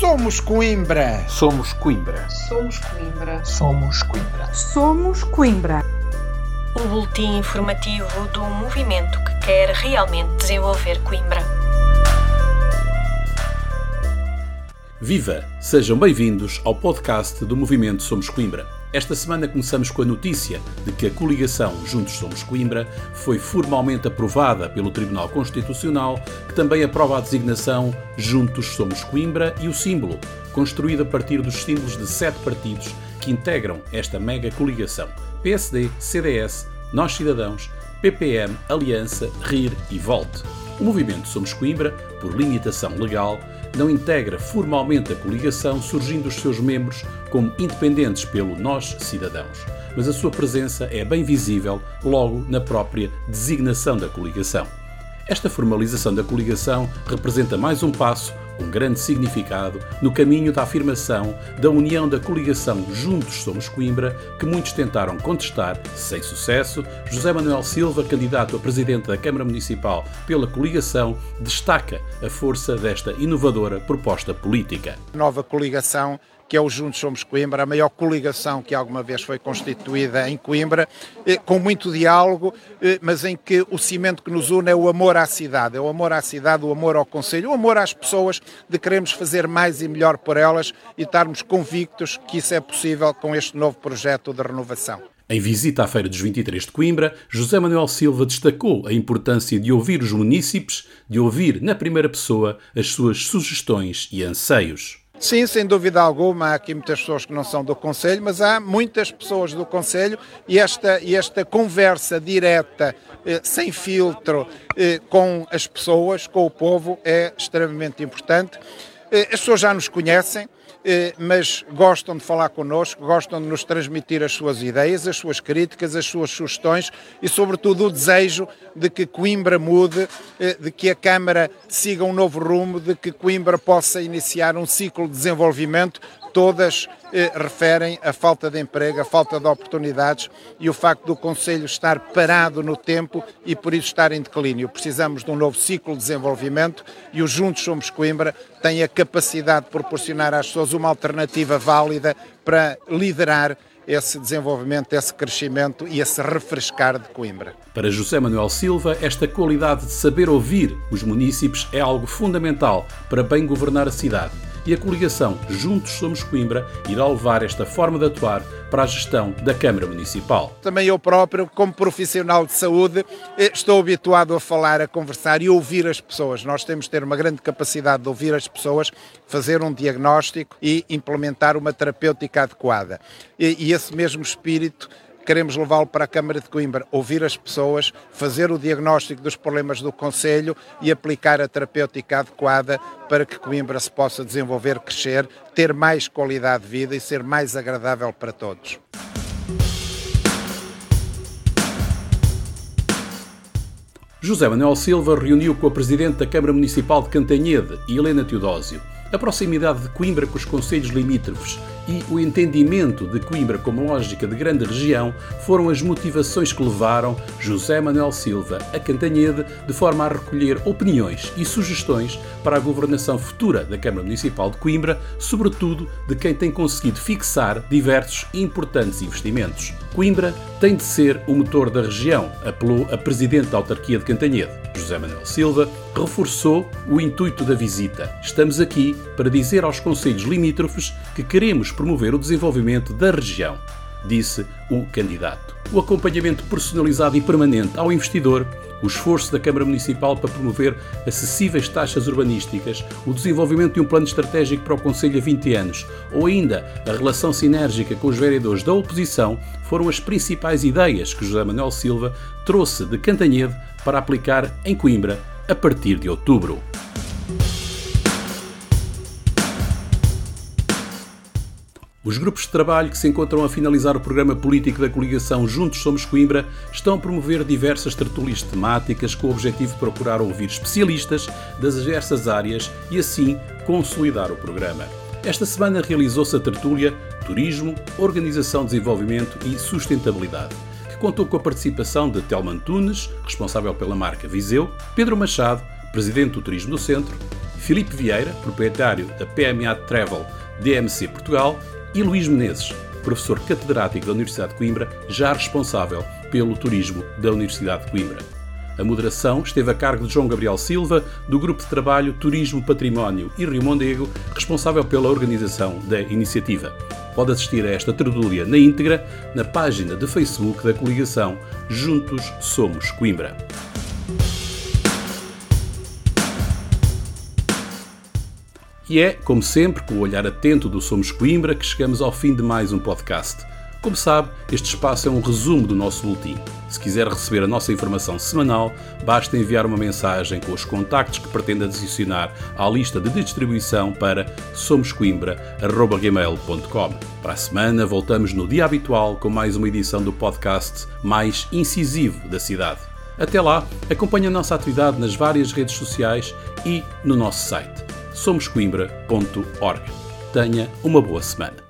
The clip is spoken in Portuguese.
Somos Coimbra. Somos Coimbra. Somos Coimbra. Somos Coimbra. Somos Coimbra. O boletim informativo do movimento que quer realmente desenvolver Coimbra. Viva! Sejam bem-vindos ao podcast do Movimento Somos Coimbra. Esta semana começamos com a notícia de que a coligação Juntos Somos Coimbra foi formalmente aprovada pelo Tribunal Constitucional, que também aprova a designação Juntos Somos Coimbra e o símbolo, construído a partir dos símbolos de sete partidos que integram esta mega coligação: PSD, CDS, Nós Cidadãos, PPM, Aliança, RIR e VOLT. O movimento Somos Coimbra, por limitação legal, não integra formalmente a coligação, surgindo os seus membros como independentes pelo Nós Cidadãos, mas a sua presença é bem visível logo na própria designação da coligação. Esta formalização da coligação representa mais um passo com grande significado no caminho da afirmação da união da coligação Juntos Somos Coimbra, que muitos tentaram contestar, sem sucesso. José Manuel Silva, candidato a presidente da Câmara Municipal pela coligação, destaca a força desta inovadora proposta política. Nova coligação que é o Juntos Somos Coimbra, a maior coligação que alguma vez foi constituída em Coimbra, eh, com muito diálogo, eh, mas em que o cimento que nos une é o amor à cidade, é o amor à cidade, o amor ao Conselho, o amor às pessoas, de queremos fazer mais e melhor por elas e estarmos convictos que isso é possível com este novo projeto de renovação. Em visita à Feira dos 23 de Coimbra, José Manuel Silva destacou a importância de ouvir os munícipes, de ouvir na primeira pessoa as suas sugestões e anseios. Sim, sem dúvida alguma, há aqui muitas pessoas que não são do Conselho, mas há muitas pessoas do Conselho e esta, e esta conversa direta, eh, sem filtro, eh, com as pessoas, com o povo, é extremamente importante. Eh, as pessoas já nos conhecem, mas gostam de falar connosco, gostam de nos transmitir as suas ideias, as suas críticas, as suas sugestões e, sobretudo, o desejo de que Coimbra mude, eh, de que a Câmara siga um novo rumo, de que Coimbra possa iniciar um ciclo de desenvolvimento todas eh, referem a falta de emprego, a falta de oportunidades e o facto do Conselho estar parado no tempo e por isso estar em declínio. Precisamos de um novo ciclo de desenvolvimento e o Juntos Somos Coimbra tem a capacidade de proporcionar às pessoas uma alternativa válida para liderar esse desenvolvimento, esse crescimento e esse refrescar de Coimbra. Para José Manuel Silva, esta qualidade de saber ouvir os munícipes é algo fundamental para bem governar a cidade e a coligação Juntos Somos Coimbra irá levar esta forma de atuar para a gestão da Câmara Municipal. Também eu próprio, como profissional de saúde, eh, estou habituado a falar, a conversar e ouvir as pessoas. Nós temos de ter uma grande capacidade de ouvir as pessoas, fazer um diagnóstico e implementar uma terapêutica adequada. E, e esse mesmo espírito queremos levá-lo para a Câmara de Coimbra, ouvir as pessoas, fazer o diagnóstico dos problemas do Conselho e aplicar a terapêutica adequada para que Coimbra se possa desenvolver, crescer, ter mais qualidade de vida e ser mais agradável para todos. José Manuel Silva reuniu com a Presidente da Câmara Municipal de Cantanhede, Helena Teodósio. A proximidade de Coimbra com os conselhos limítrofes e o entendimento de Coimbra como lógica de grande região foram as motivações que levaram José Manuel Silva a Cantanhede de forma a recolher opiniões e sugestões para a governação futura da Câmara Municipal de Coimbra, sobretudo de quem tem conseguido fixar diversos importantes investimentos. Coimbra tem de ser o motor da região, apelou a Presidente da Autarquia de Cantanhede. José Manuel Silva reforçou o intuito da visita. Estamos aqui para dizer aos conselhos limítrofes que queremos promover o desenvolvimento da região, disse o candidato. O acompanhamento personalizado e permanente ao investidor o esforço da Câmara Municipal para promover acessíveis taxas urbanísticas, o desenvolvimento de um plano estratégico para o Conselho a 20 anos, ou ainda a relação sinérgica com os vereadores da oposição, foram as principais ideias que José Manuel Silva trouxe de Cantanhede para aplicar em Coimbra a partir de outubro. Os grupos de trabalho que se encontram a finalizar o programa político da coligação Juntos Somos Coimbra estão a promover diversas tertulias temáticas com o objetivo de procurar ouvir especialistas das diversas áreas e assim consolidar o programa. Esta semana realizou-se a tertúlia Turismo, Organização, Desenvolvimento e Sustentabilidade, que contou com a participação de Telman Tunes, responsável pela marca Viseu, Pedro Machado, presidente do Turismo do Centro, Filipe Vieira, proprietário da PMA Travel DMC Portugal, e Luís Menezes, professor catedrático da Universidade de Coimbra, já responsável pelo turismo da Universidade de Coimbra. A moderação esteve a cargo de João Gabriel Silva, do Grupo de Trabalho Turismo, Património e Rio Mondego, responsável pela organização da iniciativa. Pode assistir a esta tertúlia na íntegra na página de Facebook da coligação Juntos Somos Coimbra. E é, como sempre, com o olhar atento do Somos Coimbra que chegamos ao fim de mais um podcast. Como sabe, este espaço é um resumo do nosso boletim. Se quiser receber a nossa informação semanal, basta enviar uma mensagem com os contactos que pretende adicionar à lista de distribuição para somoscoimbra.gmail.com. Para a semana, voltamos no dia habitual com mais uma edição do podcast mais incisivo da cidade. Até lá, acompanhe a nossa atividade nas várias redes sociais e no nosso site somoscoimbra.org. Tenha uma boa semana.